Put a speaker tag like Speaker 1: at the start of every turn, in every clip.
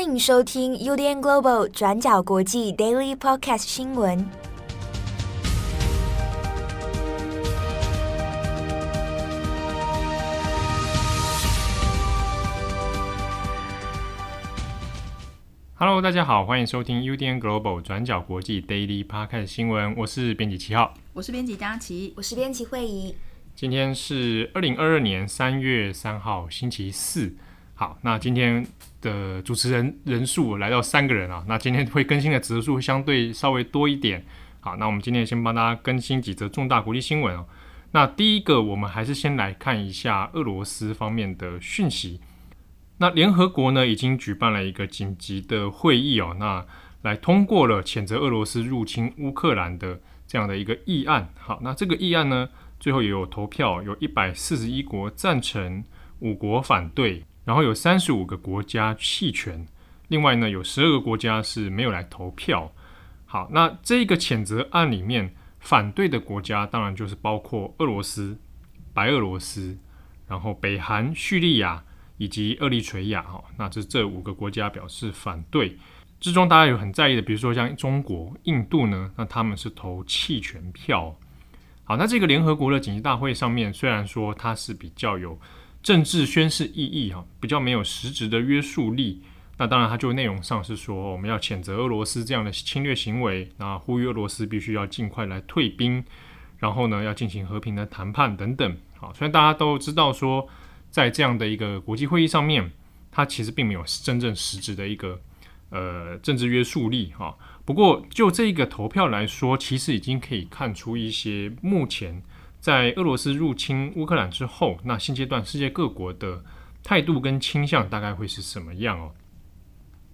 Speaker 1: 欢迎收听 UDN Global 转角国际 Daily Podcast 新闻。
Speaker 2: Hello，大家好，欢迎收听 UDN Global 转角国际 Daily Podcast 新闻。我是编辑七号，
Speaker 3: 我是编辑佳琪，
Speaker 1: 我是编辑慧仪。
Speaker 2: 今天是二零二二年三月三号，星期四。好，那今天的主持人人数来到三个人啊，那今天会更新的指数相对稍微多一点。好，那我们今天先帮大家更新几则重大国际新闻哦。那第一个，我们还是先来看一下俄罗斯方面的讯息。那联合国呢，已经举办了一个紧急的会议哦，那来通过了谴责俄罗斯入侵乌克兰的这样的一个议案。好，那这个议案呢，最后也有投票，有一百四十一国赞成，五国反对。然后有三十五个国家弃权，另外呢，有十二个国家是没有来投票。好，那这个谴责案里面反对的国家当然就是包括俄罗斯、白俄罗斯，然后北韩、叙利亚以及厄立垂亚。哈，那这这五个国家表示反对。之中大家有很在意的，比如说像中国、印度呢，那他们是投弃权票。好，那这个联合国的紧急大会上面，虽然说它是比较有。政治宣示意义哈，比较没有实质的约束力。那当然，它就内容上是说，我们要谴责俄罗斯这样的侵略行为，那呼吁俄罗斯必须要尽快来退兵，然后呢，要进行和平的谈判等等。好，虽然大家都知道说，在这样的一个国际会议上面，它其实并没有真正实质的一个呃政治约束力哈。不过，就这一个投票来说，其实已经可以看出一些目前。在俄罗斯入侵乌克兰之后，那现阶段世界各国的态度跟倾向大概会是什么样哦？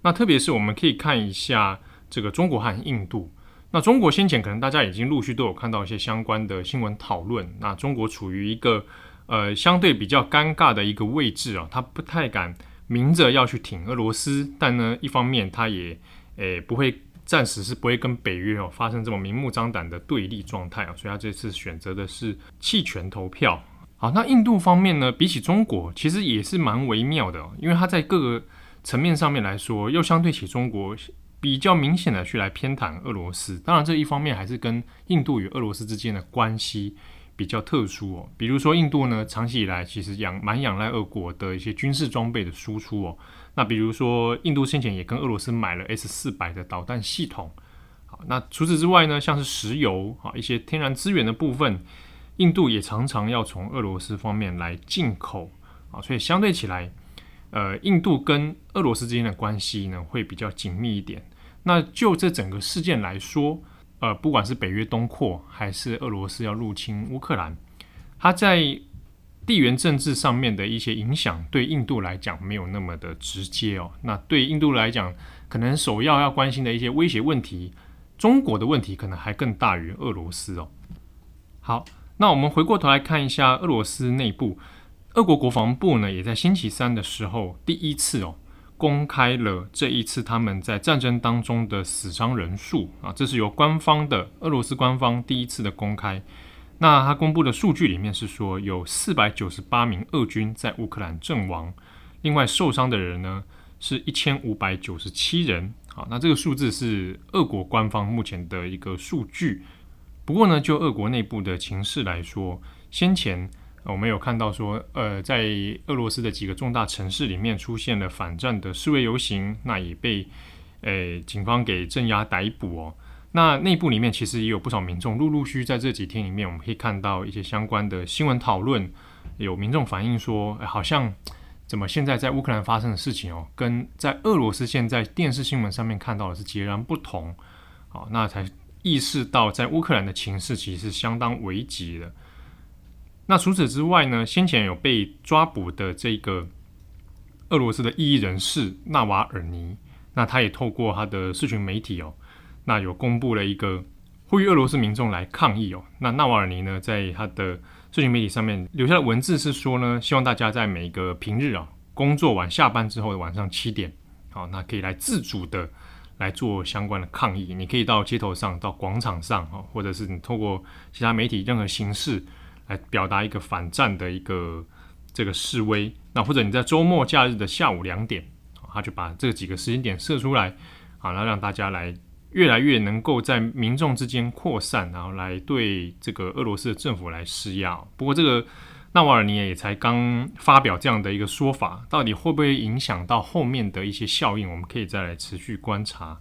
Speaker 2: 那特别是我们可以看一下这个中国和印度。那中国先前可能大家已经陆续都有看到一些相关的新闻讨论。那中国处于一个呃相对比较尴尬的一个位置啊，他不太敢明着要去挺俄罗斯，但呢一方面他也诶不会。暂时是不会跟北约哦发生这么明目张胆的对立状态啊，所以他这次选择的是弃权投票。好，那印度方面呢，比起中国，其实也是蛮微妙的，因为它在各个层面上面来说，又相对起中国比较明显的去来偏袒俄罗斯。当然，这一方面还是跟印度与俄罗斯之间的关系比较特殊哦。比如说，印度呢，长期以来其实仰蛮仰赖俄国的一些军事装备的输出哦。那比如说，印度先前也跟俄罗斯买了 S 四百的导弹系统。好，那除此之外呢，像是石油啊，一些天然资源的部分，印度也常常要从俄罗斯方面来进口啊，所以相对起来，呃，印度跟俄罗斯之间的关系呢会比较紧密一点。那就这整个事件来说，呃，不管是北约东扩还是俄罗斯要入侵乌克兰，它在地缘政治上面的一些影响，对印度来讲没有那么的直接哦。那对印度来讲，可能首要要关心的一些威胁问题，中国的问题可能还更大于俄罗斯哦。好，那我们回过头来看一下俄罗斯内部，俄国国防部呢，也在星期三的时候第一次哦公开了这一次他们在战争当中的死伤人数啊，这是由官方的俄罗斯官方第一次的公开。那他公布的数据里面是说，有四百九十八名俄军在乌克兰阵亡，另外受伤的人呢是一千五百九十七人。好，那这个数字是俄国官方目前的一个数据。不过呢，就俄国内部的情势来说，先前我们有看到说，呃，在俄罗斯的几个重大城市里面出现了反战的示威游行，那也被呃警方给镇压逮捕哦。那内部里面其实也有不少民众陆陆续续在这几天里面，我们可以看到一些相关的新闻讨论，有民众反映说，哎，好像怎么现在在乌克兰发生的事情哦，跟在俄罗斯现在电视新闻上面看到的是截然不同，好，那才意识到在乌克兰的情势其实是相当危急的。那除此之外呢，先前有被抓捕的这个俄罗斯的异议人士纳瓦尔尼，那他也透过他的社群媒体哦。那有公布了一个呼吁俄罗斯民众来抗议哦。那纳瓦尔尼呢，在他的社群媒体上面留下的文字是说呢，希望大家在每个平日啊工作完下班之后的晚上七点，好，那可以来自主的来做相关的抗议。你可以到街头上、到广场上啊，或者是你透过其他媒体任何形式来表达一个反战的一个这个示威。那或者你在周末假日的下午两点，他就把这几个时间点设出来，好，然后让大家来越来越能够在民众之间扩散，然后来对这个俄罗斯的政府来施压。不过这个纳瓦尔尼也才刚发表这样的一个说法，到底会不会影响到后面的一些效应？我们可以再来持续观察。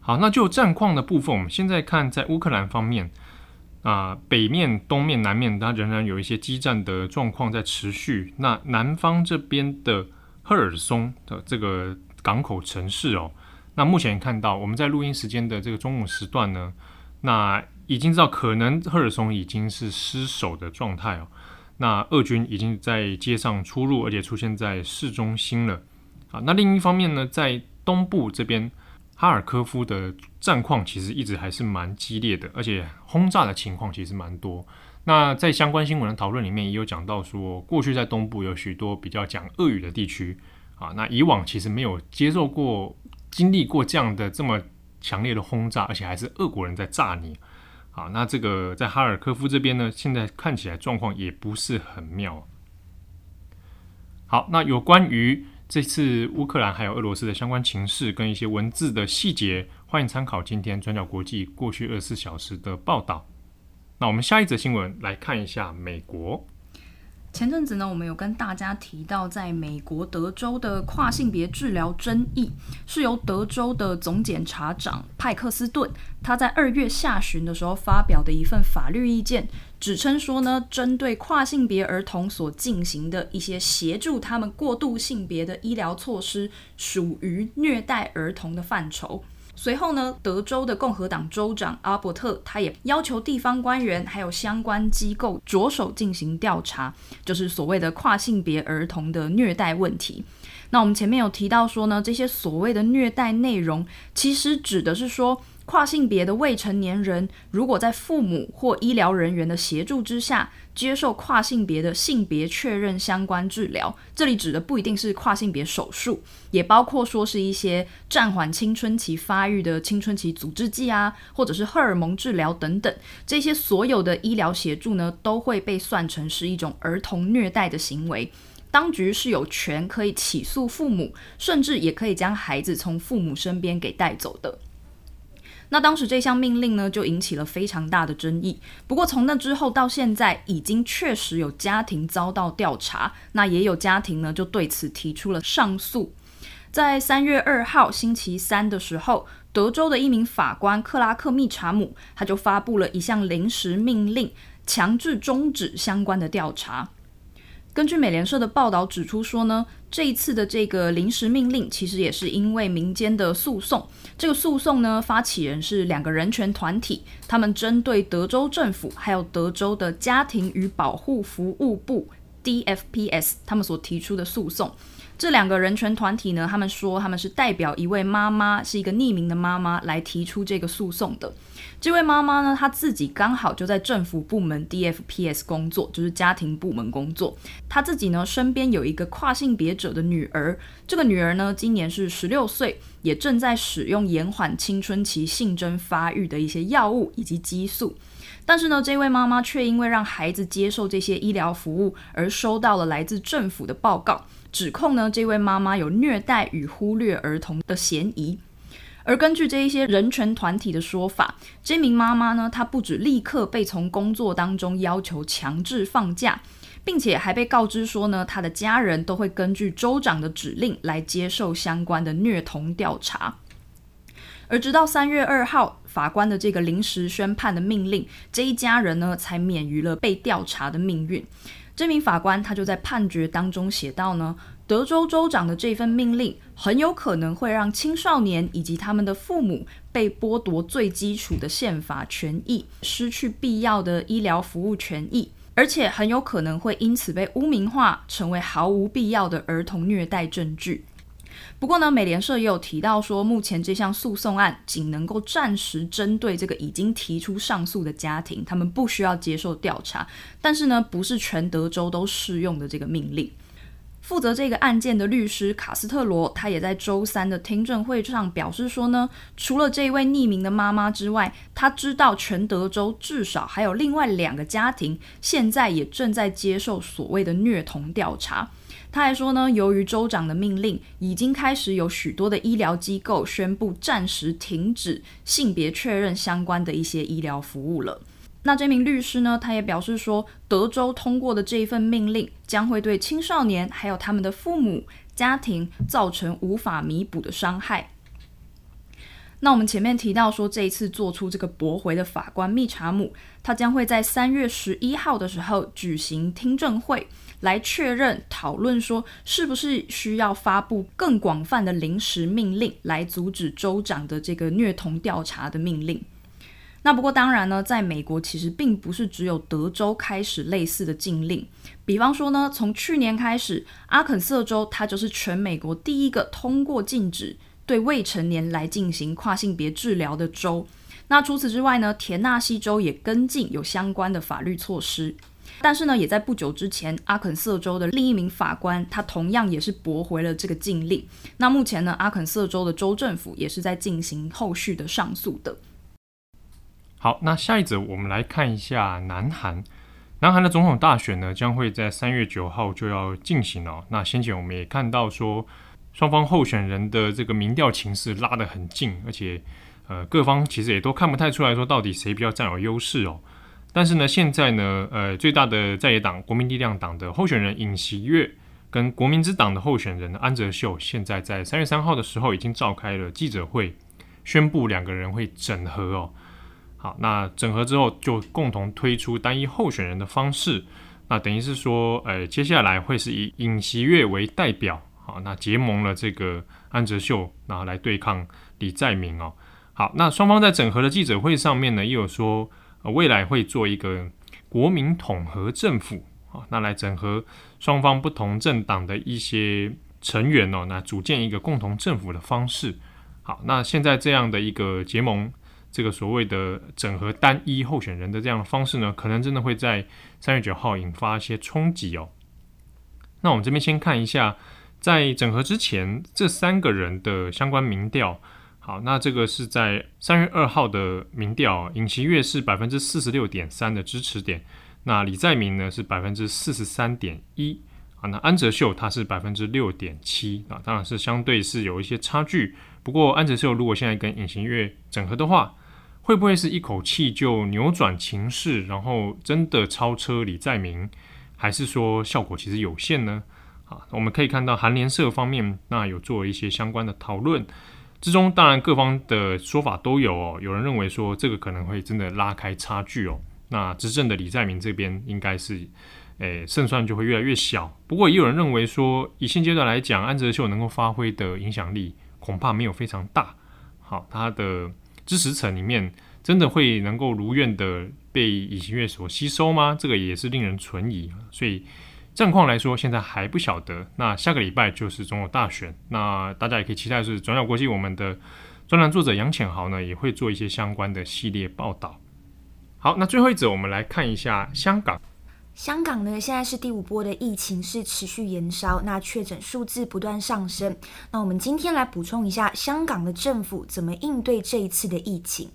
Speaker 2: 好，那就战况的部分，我们现在看在乌克兰方面。啊、北面、东面、南面，它仍然有一些激战的状况在持续。那南方这边的赫尔松的这个港口城市哦，那目前看到我们在录音时间的这个中午时段呢，那已经知道可能赫尔松已经是失守的状态哦。那俄军已经在街上出入，而且出现在市中心了。啊，那另一方面呢，在东部这边。哈尔科夫的战况其实一直还是蛮激烈的，而且轰炸的情况其实蛮多。那在相关新闻的讨论里面也有讲到说，过去在东部有许多比较讲俄语的地区啊，那以往其实没有接受过、经历过这样的这么强烈的轰炸，而且还是俄国人在炸你。好，那这个在哈尔科夫这边呢，现在看起来状况也不是很妙。好，那有关于。这次乌克兰还有俄罗斯的相关情势跟一些文字的细节，欢迎参考今天转角国际过去二十四小时的报道。那我们下一则新闻来看一下美国。
Speaker 3: 前阵子呢，我们有跟大家提到，在美国德州的跨性别治疗争议，是由德州的总检察长派克斯顿，他在二月下旬的时候发表的一份法律意见，指称说呢，针对跨性别儿童所进行的一些协助他们过渡性别的医疗措施，属于虐待儿童的范畴。随后呢，德州的共和党州长阿伯特他也要求地方官员还有相关机构着手进行调查，就是所谓的跨性别儿童的虐待问题。那我们前面有提到说呢，这些所谓的虐待内容，其实指的是说。跨性别的未成年人，如果在父母或医疗人员的协助之下，接受跨性别的性别确认相关治疗，这里指的不一定是跨性别手术，也包括说是一些暂缓青春期发育的青春期阻滞剂啊，或者是荷尔蒙治疗等等，这些所有的医疗协助呢，都会被算成是一种儿童虐待的行为。当局是有权可以起诉父母，甚至也可以将孩子从父母身边给带走的。那当时这项命令呢，就引起了非常大的争议。不过从那之后到现在，已经确实有家庭遭到调查，那也有家庭呢就对此提出了上诉。在三月二号星期三的时候，德州的一名法官克拉克密查姆，他就发布了一项临时命令，强制终止相关的调查。根据美联社的报道指出说呢，这一次的这个临时命令其实也是因为民间的诉讼。这个诉讼呢，发起人是两个人权团体，他们针对德州政府还有德州的家庭与保护服务部 DFPS 他们所提出的诉讼。这两个人权团体呢，他们说他们是代表一位妈妈，是一个匿名的妈妈来提出这个诉讼的。这位妈妈呢，她自己刚好就在政府部门 DFPS 工作，就是家庭部门工作。她自己呢，身边有一个跨性别者的女儿，这个女儿呢，今年是十六岁，也正在使用延缓青春期性征发育的一些药物以及激素。但是呢，这位妈妈却因为让孩子接受这些医疗服务，而收到了来自政府的报告，指控呢，这位妈妈有虐待与忽略儿童的嫌疑。而根据这一些人权团体的说法，这名妈妈呢，她不止立刻被从工作当中要求强制放假，并且还被告知说呢，她的家人都会根据州长的指令来接受相关的虐童调查。而直到三月二号，法官的这个临时宣判的命令，这一家人呢才免于了被调查的命运。这名法官他就在判决当中写到呢。德州州长的这份命令很有可能会让青少年以及他们的父母被剥夺最基础的宪法权益，失去必要的医疗服务权益，而且很有可能会因此被污名化，成为毫无必要的儿童虐待证据。不过呢，美联社也有提到说，目前这项诉讼案仅能够暂时针对这个已经提出上诉的家庭，他们不需要接受调查，但是呢，不是全德州都适用的这个命令。负责这个案件的律师卡斯特罗，他也在周三的听证会上表示说呢，除了这位匿名的妈妈之外，他知道全德州至少还有另外两个家庭，现在也正在接受所谓的虐童调查。他还说呢，由于州长的命令，已经开始有许多的医疗机构宣布暂时停止性别确认相关的一些医疗服务了。那这名律师呢，他也表示说，德州通过的这一份命令将会对青少年还有他们的父母家庭造成无法弥补的伤害。那我们前面提到说，这一次做出这个驳回的法官密查姆，他将会在三月十一号的时候举行听证会，来确认讨论说，是不是需要发布更广泛的临时命令，来阻止州长的这个虐童调查的命令。那不过当然呢，在美国其实并不是只有德州开始类似的禁令，比方说呢，从去年开始，阿肯色州它就是全美国第一个通过禁止。对未成年来进行跨性别治疗的州，那除此之外呢，田纳西州也跟进有相关的法律措施。但是呢，也在不久之前，阿肯色州的另一名法官，他同样也是驳回了这个禁令。那目前呢，阿肯色州的州政府也是在进行后续的上诉的。
Speaker 2: 好，那下一则我们来看一下南韩。南韩的总统大选呢，将会在三月九号就要进行了。那先前我们也看到说。双方候选人的这个民调情势拉得很近，而且，呃，各方其实也都看不太出来说到底谁比较占有优势哦。但是呢，现在呢，呃，最大的在野党国民力量党的候选人尹锡悦跟国民之党的候选人安哲秀，现在在三月三号的时候已经召开了记者会，宣布两个人会整合哦。好，那整合之后就共同推出单一候选人的方式，那等于是说，呃，接下来会是以尹锡悦为代表。好，那结盟了这个安哲秀，然后来对抗李在明哦。好，那双方在整合的记者会上面呢，也有说，呃，未来会做一个国民统合政府啊，那来整合双方不同政党的一些成员哦，那组建一个共同政府的方式。好，那现在这样的一个结盟，这个所谓的整合单一候选人的这样的方式呢，可能真的会在三月九号引发一些冲击哦。那我们这边先看一下。在整合之前，这三个人的相关民调，好，那这个是在三月二号的民调，尹锡悦是百分之四十六点三的支持点，那李在明呢是百分之四十三点一，啊，那安哲秀他是百分之六点七，啊，当然是相对是有一些差距。不过安哲秀如果现在跟尹锡悦整合的话，会不会是一口气就扭转情势，然后真的超车李在明，还是说效果其实有限呢？啊，我们可以看到韩联社方面那有做一些相关的讨论，之中当然各方的说法都有哦。有人认为说这个可能会真的拉开差距哦。那执政的李在明这边应该是，诶胜算就会越来越小。不过也有人认为说，以现阶段来讲，安哲秀能够发挥的影响力恐怕没有非常大。好，他的支持层里面真的会能够如愿的被尹锡悦所吸收吗？这个也是令人存疑。所以。战况来说，现在还不晓得。那下个礼拜就是总统大选，那大家也可以期待是转角国际我们的专栏作者杨浅豪呢，也会做一些相关的系列报道。好，那最后一则，我们来看一下香港。
Speaker 1: 香港呢，现在是第五波的疫情是持续延烧，那确诊数字不断上升。那我们今天来补充一下，香港的政府怎么应对这一次的疫情。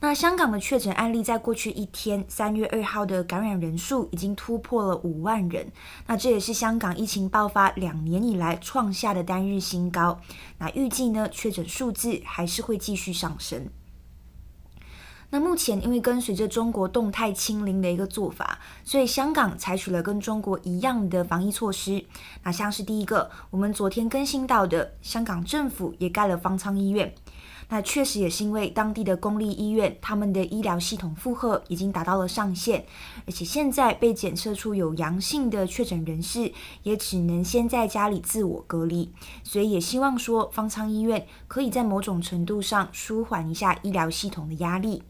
Speaker 1: 那香港的确诊案例在过去一天，三月二号的感染人数已经突破了五万人。那这也是香港疫情爆发两年以来创下的单日新高。那预计呢，确诊数字还是会继续上升。那目前因为跟随着中国动态清零的一个做法，所以香港采取了跟中国一样的防疫措施。那像是第一个，我们昨天更新到的，香港政府也盖了方舱医院。那确实也是因为当地的公立医院，他们的医疗系统负荷已经达到了上限，而且现在被检测出有阳性的确诊人士，也只能先在家里自我隔离，所以也希望说方舱医院可以在某种程度上舒缓一下医疗系统的压力。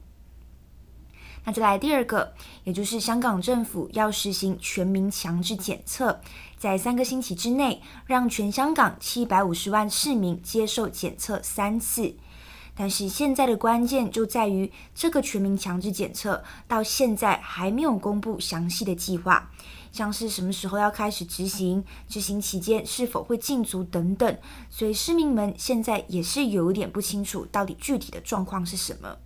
Speaker 1: 那再来第二个，也就是香港政府要实行全民强制检测，在三个星期之内，让全香港七百五十万市民接受检测三次。但是现在的关键就在于，这个全民强制检测到现在还没有公布详细的计划，像是什么时候要开始执行，执行期间是否会禁足等等，所以市民们现在也是有一点不清楚到底具体的状况是什么。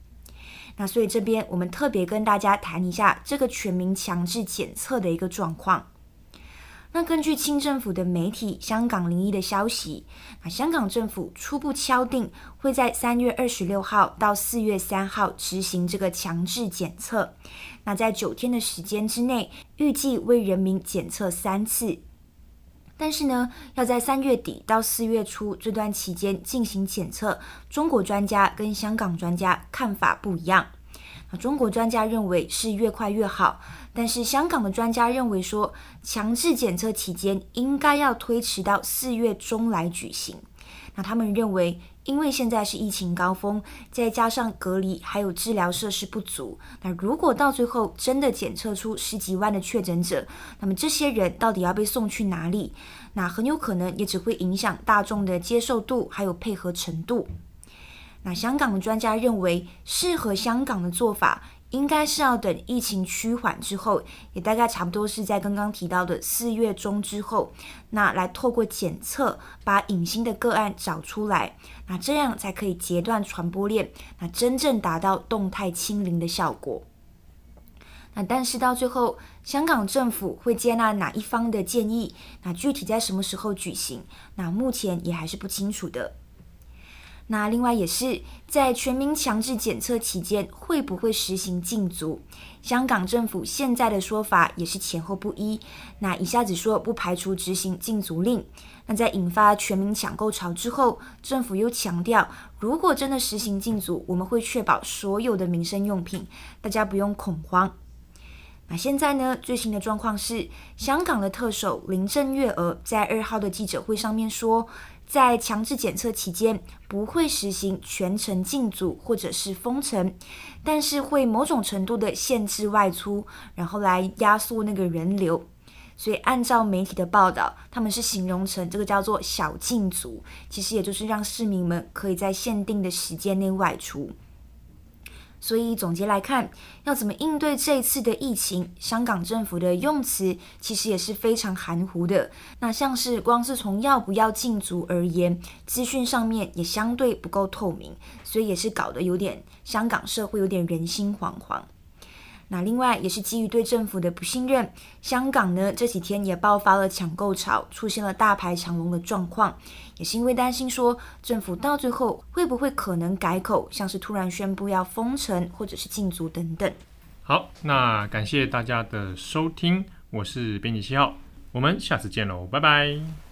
Speaker 1: 那所以这边我们特别跟大家谈一下这个全民强制检测的一个状况。那根据清政府的媒体《香港零一》的消息，那香港政府初步敲定会在三月二十六号到四月三号执行这个强制检测。那在九天的时间之内，预计为人民检测三次。但是呢，要在三月底到四月初这段期间进行检测，中国专家跟香港专家看法不一样。中国专家认为是越快越好，但是香港的专家认为说，强制检测期间应该要推迟到四月中来举行。那他们认为，因为现在是疫情高峰，再加上隔离还有治疗设施不足，那如果到最后真的检测出十几万的确诊者，那么这些人到底要被送去哪里？那很有可能也只会影响大众的接受度还有配合程度。那香港专家认为，适合香港的做法应该是要等疫情趋缓之后，也大概差不多是在刚刚提到的四月中之后，那来透过检测把隐形的个案找出来，那这样才可以截断传播链，那真正达到动态清零的效果。那但是到最后，香港政府会接纳哪一方的建议？那具体在什么时候举行？那目前也还是不清楚的。那另外也是在全民强制检测期间，会不会实行禁足？香港政府现在的说法也是前后不一。那一下子说不排除执行禁足令，那在引发全民抢购潮之后，政府又强调，如果真的实行禁足，我们会确保所有的民生用品，大家不用恐慌。那现在呢，最新的状况是，香港的特首林郑月娥在二号的记者会上面说，在强制检测期间不会实行全程禁足或者是封城，但是会某种程度的限制外出，然后来压缩那个人流。所以按照媒体的报道，他们是形容成这个叫做小禁足，其实也就是让市民们可以在限定的时间内外出。所以总结来看，要怎么应对这次的疫情，香港政府的用词其实也是非常含糊的。那像是光是从要不要禁足而言，资讯上面也相对不够透明，所以也是搞得有点香港社会有点人心惶惶。那另外也是基于对政府的不信任，香港呢这几天也爆发了抢购潮，出现了大排长龙的状况，也是因为担心说政府到最后会不会可能改口，像是突然宣布要封城或者是禁足等等。
Speaker 2: 好，那感谢大家的收听，我是编辑七号，我们下次见喽，拜拜。